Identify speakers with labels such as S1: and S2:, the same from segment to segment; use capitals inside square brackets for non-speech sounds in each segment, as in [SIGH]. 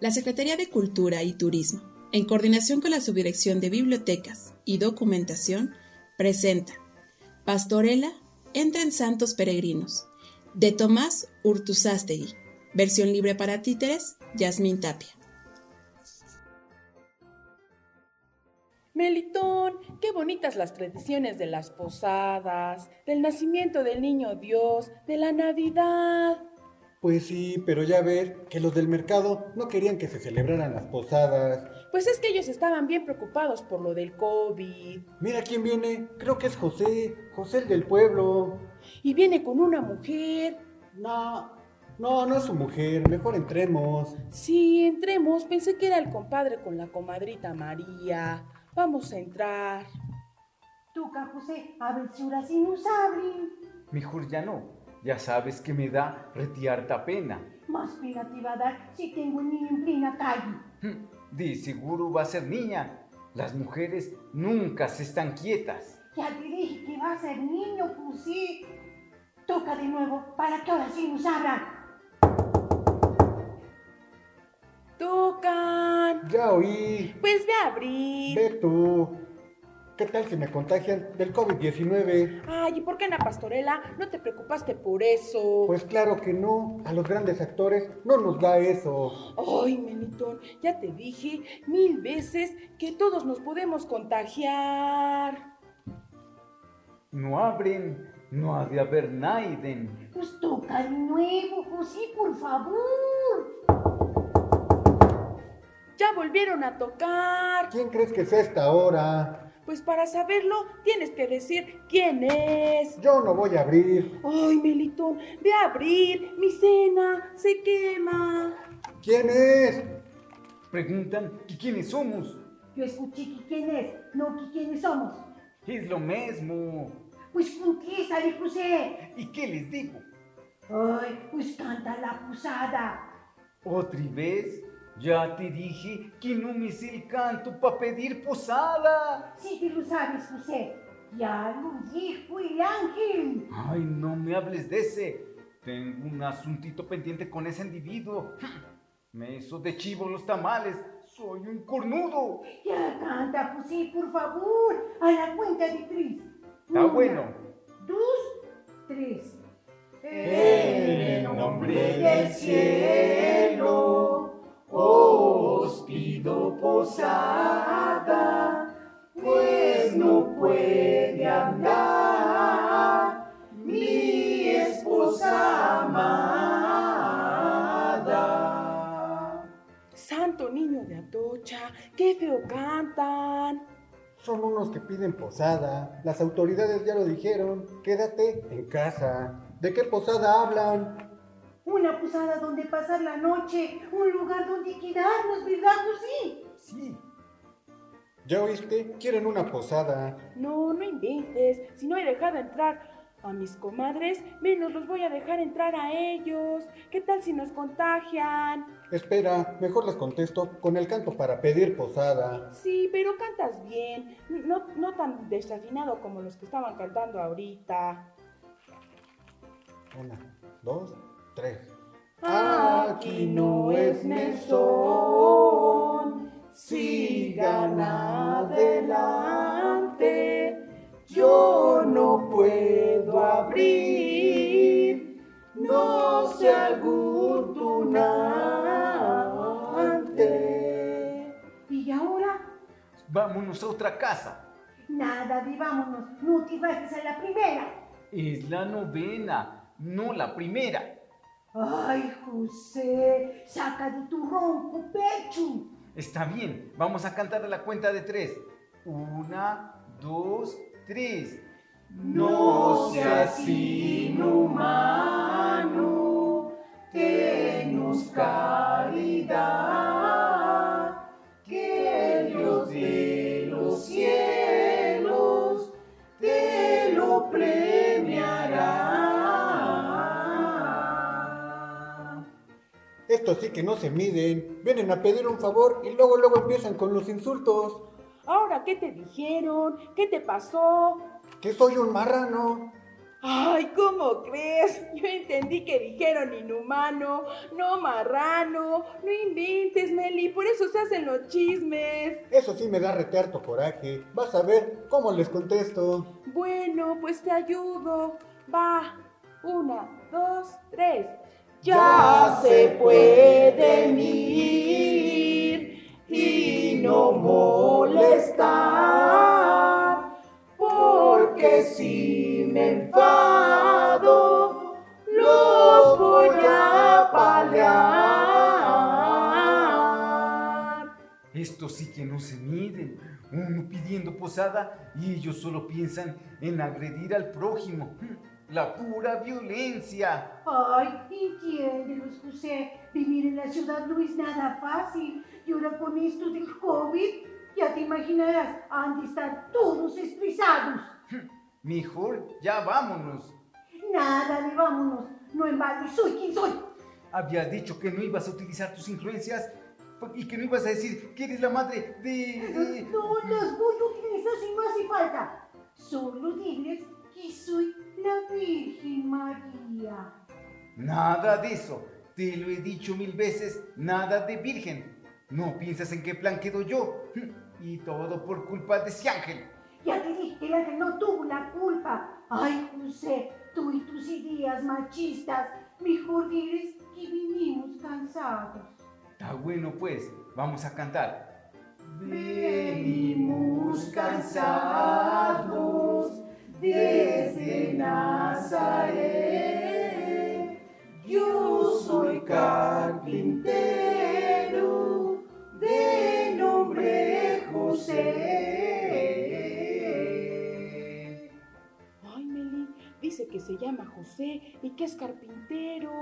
S1: La Secretaría de Cultura y Turismo, en coordinación con la Subdirección de Bibliotecas y Documentación, presenta Pastorela Entren Santos Peregrinos, de Tomás Urtuzástegui, versión libre para títeres, Yasmín Tapia.
S2: Melitón, qué bonitas las tradiciones de las posadas, del nacimiento del niño Dios, de la Navidad.
S3: Pues sí, pero ya ver que los del mercado no querían que se celebraran las posadas.
S2: Pues es que ellos estaban bien preocupados por lo del COVID.
S3: Mira quién viene, creo que es José, José el del pueblo.
S2: Y viene con una mujer.
S3: No, no, no es su mujer, mejor entremos.
S2: Sí, entremos, pensé que era el compadre con la comadrita María. Vamos a entrar.
S4: Tú, José, a ver si ahora sí nos abren.
S5: Mejor ya no. Ya sabes que me da retiarta pena.
S4: Más pena te va a dar si tengo un niño en plena calle.
S5: De seguro va a ser niña. Las mujeres nunca se están quietas.
S4: Ya te dije que va a ser niño, José. Toca de nuevo para que ahora sí nos abran.
S2: Tocan.
S3: Ya oí.
S2: Pues ve a abrir.
S3: Ve tú. ¿Qué tal si me contagian del COVID-19?
S2: Ay, ¿y por qué en la pastorela no te preocupaste por eso?
S3: Pues claro que no. A los grandes actores no nos da eso.
S2: Ay, Melitón, ya te dije mil veces que todos nos podemos contagiar.
S5: No abren, no ha de haber Naiden.
S4: Pues toca de nuevo, José, por favor.
S2: Ya volvieron a tocar.
S3: ¿Quién crees que es esta hora?
S2: Pues para saberlo tienes que decir quién es.
S3: Yo no voy a abrir.
S2: Ay, Melitón, ve a abrir. Mi cena se quema.
S3: ¿Quién es?
S5: Preguntan que quiénes somos.
S4: Yo escuché que quién es, no que quiénes somos.
S5: Es lo mismo.
S4: Pues contéstale, José.
S5: ¿Y qué les digo?
S4: Ay, pues canta la posada.
S5: ¿Otra vez? Ya te dije que no me sé el canto para pedir posada.
S4: Sí que lo sabes, José. Ya lo dijo el ángel.
S5: Ay, no me hables de ese. Tengo un asuntito pendiente con ese individuo. [LAUGHS] Me hizo de chivo los tamales. Soy un cornudo.
S4: Ya canta, José, por favor. A la cuenta de tres.
S5: Está bueno.
S4: Dos, tres.
S6: En el nombre del cielo pido posada, pues no puede andar mi esposa amada.
S2: Santo niño de Atocha, qué feo cantan.
S3: Son unos que piden posada. Las autoridades ya lo dijeron. Quédate en casa. ¿De qué posada hablan?
S4: Una posada donde pasar la noche, un lugar donde quedarnos, ¿verdad, José?
S5: Sí.
S3: ¿Ya oíste? Quieren una posada.
S2: No, no inventes. Si no he dejado entrar a mis comadres, menos los voy a dejar entrar a ellos. ¿Qué tal si nos contagian?
S3: Espera, mejor les contesto con el canto para pedir posada.
S2: Sí, pero cantas bien. No, no tan desafinado como los que estaban cantando ahorita.
S3: Una, dos, tres.
S6: Aquí no es mesón, sigan adelante. Yo no puedo abrir, no sé algún tunante.
S4: ¿Y ahora?
S5: Vámonos a otra casa.
S4: Nada vámonos, no te vayas a la primera.
S5: Es la novena, no la primera.
S4: Ay, José, saca de tu ronco pecho.
S5: Está bien, vamos a cantar a la cuenta de tres. Una, dos, tres.
S6: No seas inhumano, tenos caridad,
S3: Estos sí que no se miden. Vienen a pedir un favor y luego luego empiezan con los insultos.
S2: Ahora, ¿qué te dijeron? ¿Qué te pasó?
S3: Que soy un marrano.
S2: Ay, ¿cómo crees? Yo entendí que dijeron inhumano, no marrano, no inventes, Meli, por eso se hacen los chismes.
S3: Eso sí me da reterto coraje. Vas a ver cómo les contesto.
S2: Bueno, pues te ayudo. Va, una, dos, tres.
S6: Ya se pueden ir y no molestar, porque si me enfado, los voy a palear.
S5: Estos sí que no se miden. Uno pidiendo posada y ellos solo piensan en agredir al prójimo. La pura violencia.
S4: Ay, entiéndelos, José. Vivir en la ciudad no es nada fácil. Y ahora con esto del COVID, ya te imaginarás, han de estar todos estresados. [LAUGHS]
S5: Mejor ya vámonos.
S4: Nada de vámonos. No en balde, soy quien soy.
S5: Habías dicho que no ibas a utilizar tus influencias y que no ibas a decir que eres la madre de... de-
S4: No las voy a utilizar si no hace falta. Solo diles que soy la Virgen María.
S5: Nada de eso. Te lo he dicho mil veces, nada de virgen. No piensas en qué plan quedo yo. [LAUGHS] Y todo por culpa de ese ángel.
S4: Ya te dije que el ángel no tuvo la culpa. Ay, José, tú y tus ideas machistas. Mejor diles que vinimos cansados.
S5: Está bueno pues, vamos a cantar.
S6: Venimos cansados desde Nazaret. Yo soy carpintero de nombre José.
S2: Ay, Meli, dice que se llama José y que es carpintero.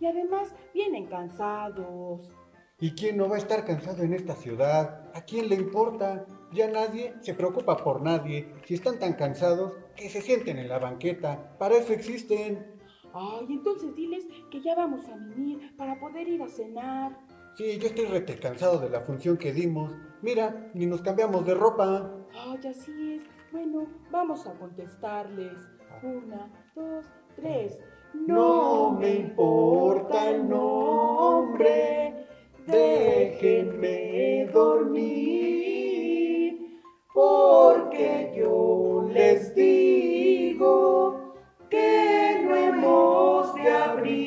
S2: Y además vienen cansados.
S3: ¿Y quién no va a estar cansado en esta ciudad? ¿A quién le importa? Ya nadie se preocupa por nadie. Si están tan cansados, que se sienten en la banqueta. Para eso existen.
S2: Ay, entonces diles que ya vamos a venir para poder ir a cenar.
S3: Sí, yo estoy rete cansado de la función que dimos. Mira, ni nos cambiamos de ropa.
S2: Ay, así es. Bueno, vamos a contestarles. Una, dos, tres.
S6: No me importa el nombre, déjenme dormir, porque yo les digo que no hemos de abrir.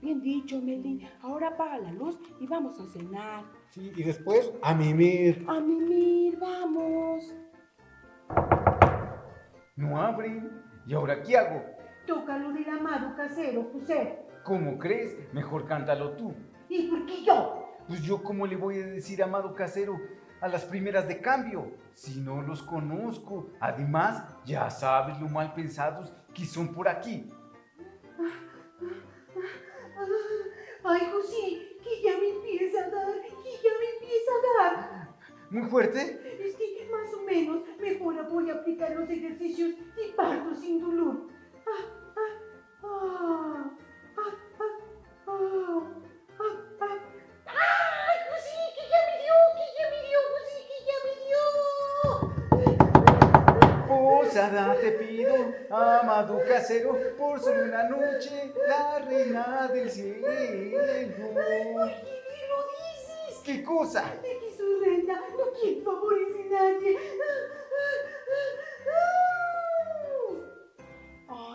S2: Bien dicho, Meli. Ahora apaga la luz y vamos a cenar.
S3: Sí, y después a mimir.
S2: A mimir, vamos.
S5: No abren. ¿Y ahora qué hago?
S4: Tócalo del amado casero, José.
S5: ¿Cómo crees? Mejor cántalo tú.
S4: ¿Y por qué yo?
S5: Pues yo cómo le voy a decir amado casero a las primeras de cambio, si no los conozco. Además, ya sabes lo mal pensados que son por aquí.
S4: Ay, José, que ya me empieza a dar, que ya me empieza a dar.
S5: Muy fuerte.
S4: Es que más o menos mejor voy a aplicar los ejercicios de parto sin dolor. Ah, ah, ah,
S5: Posada te pido, amado casero, por solo una noche, la reina del cielo.
S4: ¿Por qué lo dices?
S5: ¿Qué cosa?
S4: De que soy reina, no quiero favores de nadie.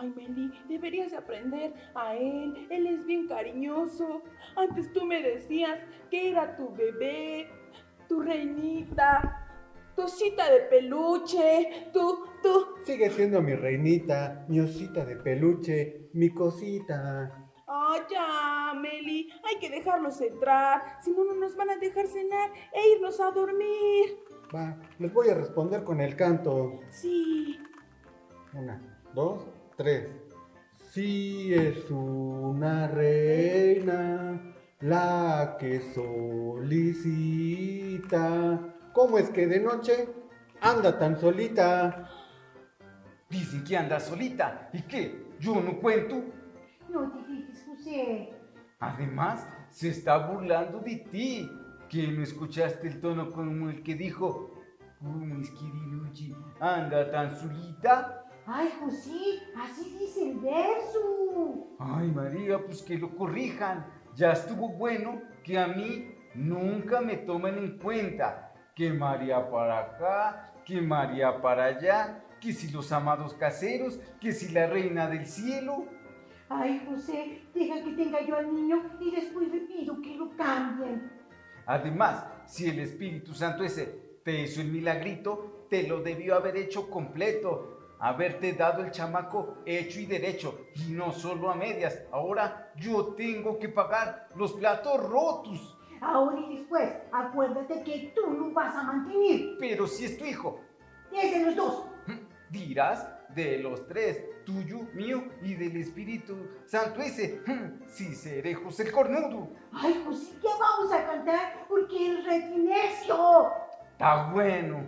S2: Ay, Meli, deberías aprender a él. Él es bien cariñoso. Antes tú me decías que era tu bebé, tu reinita, tu osita de peluche, tu, tu.
S3: Sigue siendo mi reinita, mi osita de peluche, mi cosita.
S2: Ay, ya, Meli, hay que dejarlos entrar. Si no, no nos van a dejar cenar e irnos a dormir.
S3: Va, les voy a responder con el canto.
S2: Sí.
S3: Una, dos, tres. Sí es una reina la que solicita. ¿Cómo es que de noche anda tan solita?
S5: Dicen que anda solita. ¿Y qué? ¿Yo no cuento?
S4: No te fijes, José.
S5: Además, se está burlando de ti. ¿Que no escuchaste el tono como el que dijo? ¿Cómo es que anda tan solita?
S4: Ay, José, así dice el verso.
S5: Ay, María, pues que lo corrijan. Ya estuvo bueno que a mí nunca me tomen en cuenta. Que María para acá, que María para allá, que si los amados caseros, que si la reina del cielo.
S4: Ay, José, deja que tenga yo al niño y después le pido que lo cambien.
S5: Además, si el Espíritu Santo ese te hizo el milagrito, te lo debió haber hecho completo haberte dado el chamaco hecho y derecho, y no solo a medias. Ahora yo tengo que pagar los platos rotos.
S4: Ahora y después, acuérdate que tú lo vas a mantener.
S5: Pero si es tu hijo.
S4: Es de los dos.
S5: Dirás de los tres, tuyo, mío y del Espíritu Santo ese. Sí, seré José el Cornudo.
S4: Ay, José, ¿qué vamos a cantar? Porque el retinecio.
S5: Está bueno.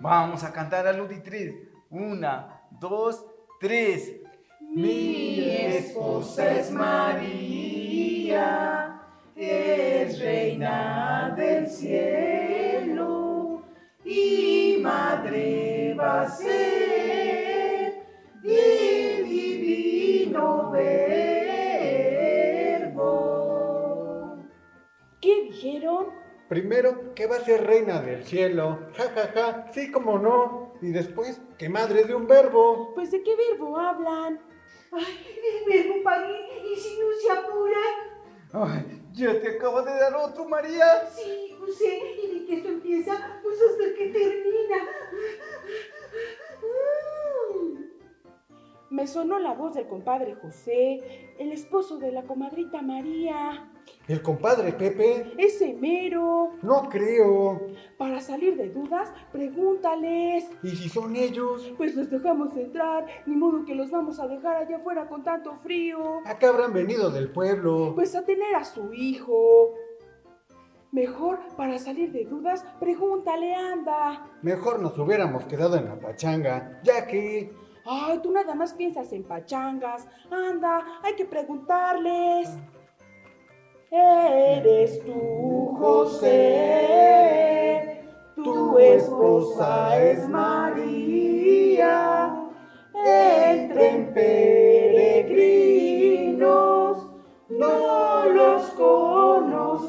S5: Vamos a cantar a Luditriz. Una, dos, tres.
S6: Mi esposa es María, es reina del cielo y madre va a ser del divino verbo.
S2: ¿Qué dijeron?
S3: Primero, que va a ser reina del cielo. Ja, ja, ja. Sí, como no. Y después, que madre de un verbo.
S2: Pues de qué verbo hablan.
S4: Ay, el verbo parir, y si no se apura.
S5: Ay, ya te acabo de dar otro, María.
S4: Sí, José, y de que esto empieza, pues hasta que termina.
S2: Me sonó la voz del compadre José, el esposo de la comadrita María.
S3: ¿El compadre Pepe?
S2: Ese mero.
S3: No creo.
S2: Para salir de dudas, pregúntales.
S3: ¿Y si son ellos?
S2: Pues los dejamos entrar, ni modo que los vamos a dejar allá afuera con tanto frío.
S3: Acá habrán venido del pueblo.
S2: Pues a tener a su hijo. Mejor, para salir de dudas, pregúntale, anda.
S3: Mejor nos hubiéramos quedado en la pachanga, ya que...
S2: Ay, tú nada más piensas en pachangas. Anda, hay que preguntarles. Eres tú, José, tu esposa es María. Entren peregrinos, no los conocía.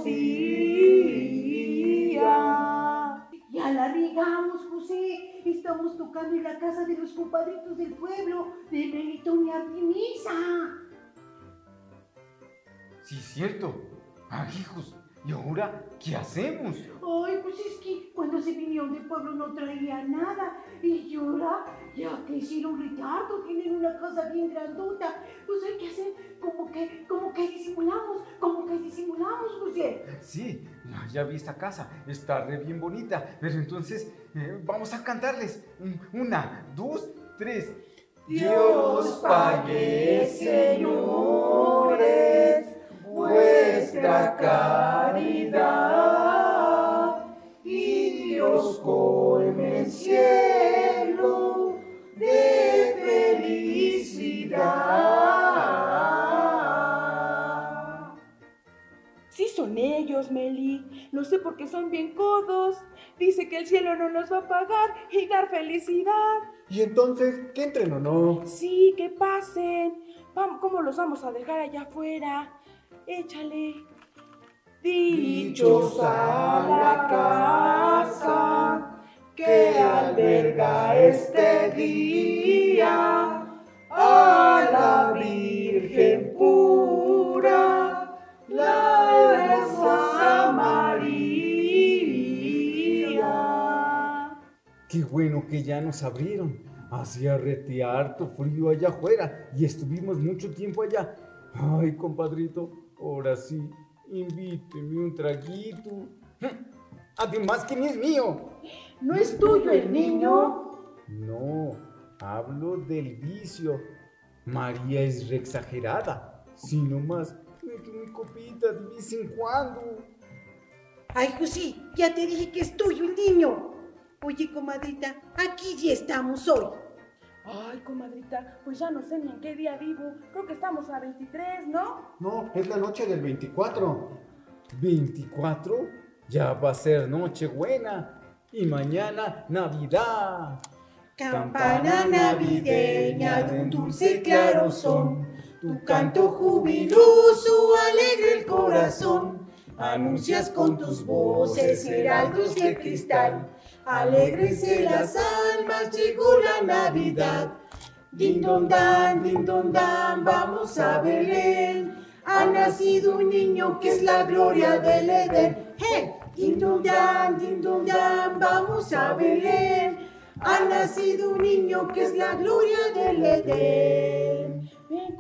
S4: Ya la digamos, José. Estamos tocando en la casa de los compadritos del pueblo, de Melitón y Artemisa.
S5: Sí, cierto. Ah, hijos, ¿y ahora qué hacemos?
S4: Ay, pues es que cuando se vinieron del pueblo no traía nada. Y ahora, ya que hicieron retardo, tienen una casa bien grandota. Pues hay que hacer como que, como que disimulamos, como que disimulamos, José.
S5: Sí, ya vi esta casa, está re bien bonita. Pero entonces, eh, vamos a cantarles. Una, dos, tres.
S6: Dios pague, señores vuestra caridad y Dios colme el cielo de felicidad.
S2: Sí son ellos, Meli. Lo sé porque son bien codos. Dice que el cielo no nos va a pagar y dar felicidad.
S3: ¿Y entonces qué entren o no?
S2: Sí, que pasen. Vamos, ¿Cómo los vamos a dejar allá afuera? Échale.
S6: Dichosa la casa que alberga este día a la Virgen pura, la hermosa María.
S5: Qué bueno que ya nos abrieron. Hacía rete harto frío allá afuera y estuvimos mucho tiempo allá. Ay, compadrito, Ahora sí, invíteme un traguito. Además que ni es mío.
S2: ¿No es tuyo el niño?
S5: No, hablo del vicio. María es re exagerada. Si nomás me mi copita de vez en cuando.
S4: Ay, José, ya te dije que es tuyo el niño. Oye, comadrita, aquí ya estamos hoy.
S2: Ay, comadrita, pues ya no sé ni en qué día vivo. Creo que estamos a 23, ¿no?
S3: No, es la noche del 24.
S5: ¿24? Ya va a ser noche buena. y mañana Navidad.
S6: Campana navideña de un dulce claro son, tu canto jubiloso alegra el corazón. Anuncias con tus voces heraldos de cristal, alegrense las almas, llegó la Navidad. Din don dan, din dan, vamos a Belén. Ha nacido un niño que es la gloria del Edén. ¡Hey! Din don dan, dan, vamos a Belén. Ha nacido un niño que es la gloria del Edén.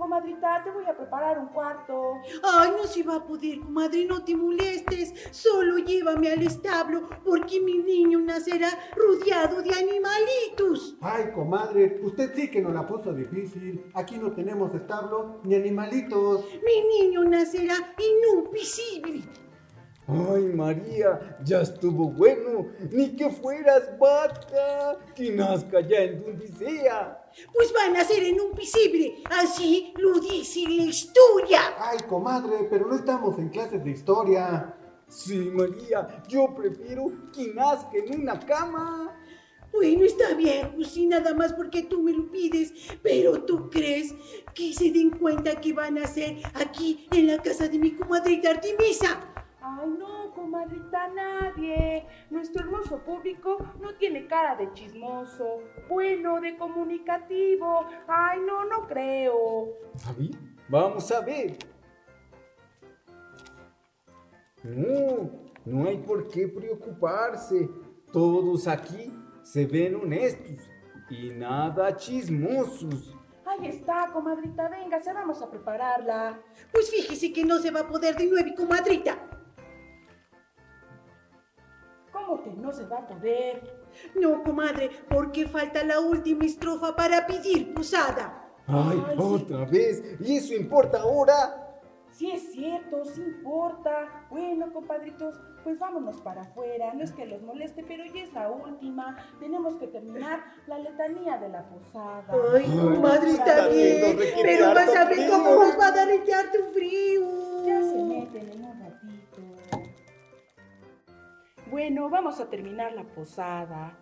S2: Comadrita, te voy a preparar un cuarto.
S4: Ay, no se va a poder, comadre, no te molestes. Solo llévame al establo porque mi niño nacerá rodeado de animalitos.
S3: Ay, comadre, usted sí que nos la puso difícil. Aquí no tenemos establo ni animalitos.
S4: Mi niño nacerá invisible.
S5: Ay, María, ya estuvo bueno. Ni que fueras vaca, que nazca ya en donde sea.
S4: Pues van a ser en un pisible, así lo dice la historia.
S3: Ay, comadre, pero no estamos en clases de historia.
S5: Sí, María, yo prefiero que nazca en una cama.
S4: Bueno, está bien, pues sí, nada más porque tú me lo pides, pero ¿tú crees que se den cuenta que van a ser aquí en la casa de mi comadrita Artemisa?
S2: Ay, no, comadrita, nadie. Nuestro hermoso público no tiene cara de chismoso, bueno, de comunicativo. Ay, no, no creo.
S5: ¿A mí? Vamos a ver. No, no hay por qué preocuparse. Todos aquí se ven honestos y nada chismosos.
S2: Ahí está, comadrita, venga, se vamos a prepararla.
S4: Pues fíjese que no se va a poder de nuevo, comadrita.
S2: Que no se va a poder?
S4: No, comadre, porque falta la última estrofa para pedir posada.
S5: Ay, otra vez. ¿Y eso importa ahora?
S2: Sí es cierto, sí importa. Bueno, compadritos, pues vámonos para afuera. No es que los moleste, pero ya es la última. Tenemos que terminar la letanía de la posada.
S4: Ay, comadre, está bien. Pero vas a ver cómo nos va a dar el teatro frío.
S2: Ya se meten en un ratito. Bueno, vamos a terminar la posada.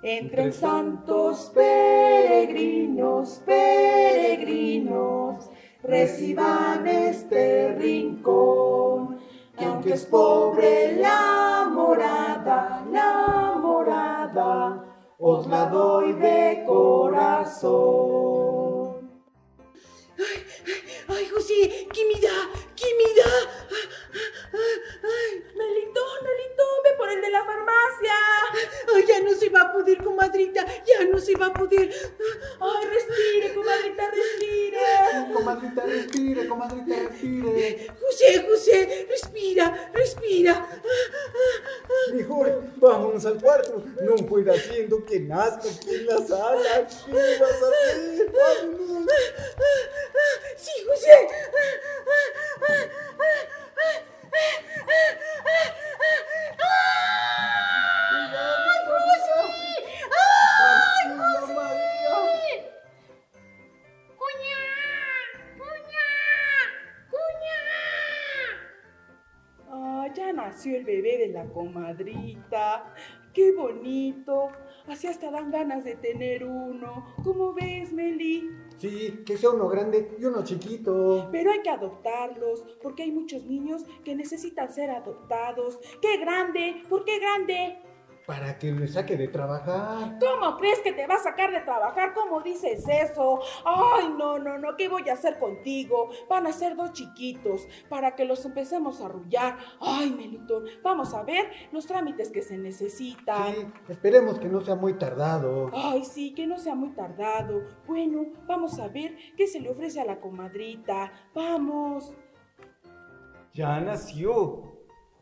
S2: Entre santos peregrinos, peregrinos, reciban este rincón. Que aunque es pobre la morada, la morada, os la doy de corazón.
S4: Ay, ay, José, ¿qué me da? ¿Qué me da?
S2: Ay, Melitón, Melitón, ve por el de la farmacia.
S4: Ay, ya no se va a poder, comadrita, ya no se va a poder.
S2: Ay, respire, comadrita, respire.
S3: Comadrita, respire, comadrita, respire.
S4: José, José, respira, respira.
S5: Mejor vámonos al cuarto. No puede haciendo que nazca aquí en la sala. ¿Qué vas a hacer? Vámonos.
S4: Sí, José.
S2: Comadrita. ¡Qué bonito! Así hasta dan ganas de tener uno. ¿Cómo ves, Meli?
S3: Sí, que sea uno grande y uno chiquito.
S2: Pero hay que adoptarlos, porque hay muchos niños que necesitan ser adoptados. ¡Qué grande! ¿Por qué grande?
S3: Para que me saque de trabajar.
S2: ¿Cómo crees que te va a sacar de trabajar? ¿Cómo dices eso? Ay, no, no, no, ¿qué voy a hacer contigo? Van a ser dos chiquitos para que los empecemos a arrullar. Ay, Melitón, vamos a ver los trámites que se necesitan.
S3: Sí, esperemos que no sea muy tardado.
S2: Ay, sí, que no sea muy tardado. Bueno, vamos a ver qué se le ofrece a la comadrita. Vamos.
S5: Ya nació.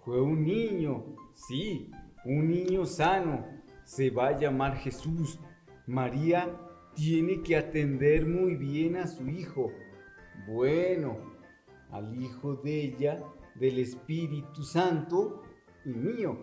S5: Fue un niño. Sí, un niño sano. Se va a llamar Jesús. María tiene que atender muy bien a su hijo. Bueno, al hijo de ella, del Espíritu Santo y mío.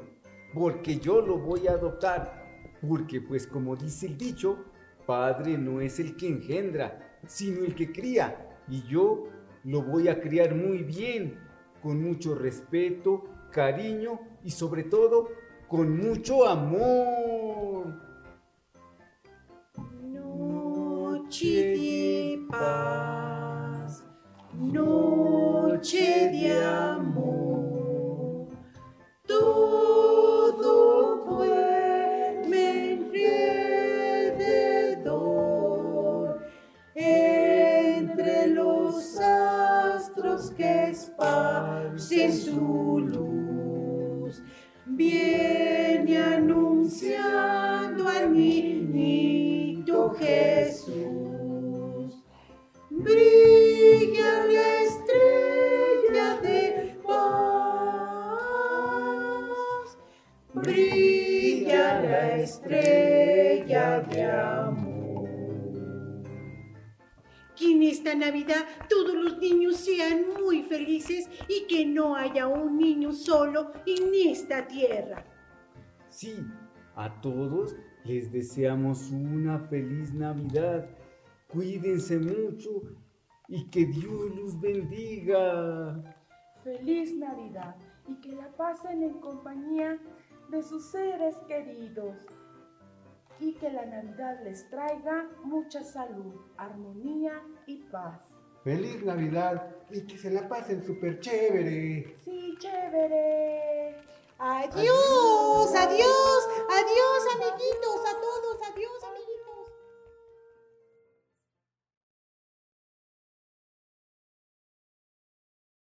S5: Porque yo lo voy a adoptar. Porque pues como dice el dicho, padre no es el que engendra, sino el que cría. Y yo lo voy a criar muy bien, con mucho respeto, cariño y sobre todo con mucho amor.
S4: Noche de paz, noche de amor, todo duerme alrededor, entre los astros que esparcen su luz, no haya un niño solo en esta tierra.
S5: Sí, a todos les deseamos una feliz Navidad. Cuídense mucho y que Dios los bendiga.
S2: Feliz Navidad y que la pasen en compañía de sus seres queridos. Y que la Navidad les traiga mucha salud, armonía y paz.
S3: Feliz Navidad y que se la pasen súper chévere.
S2: Sí, chévere.
S4: Adiós, adiós, adiós, amiguitos, a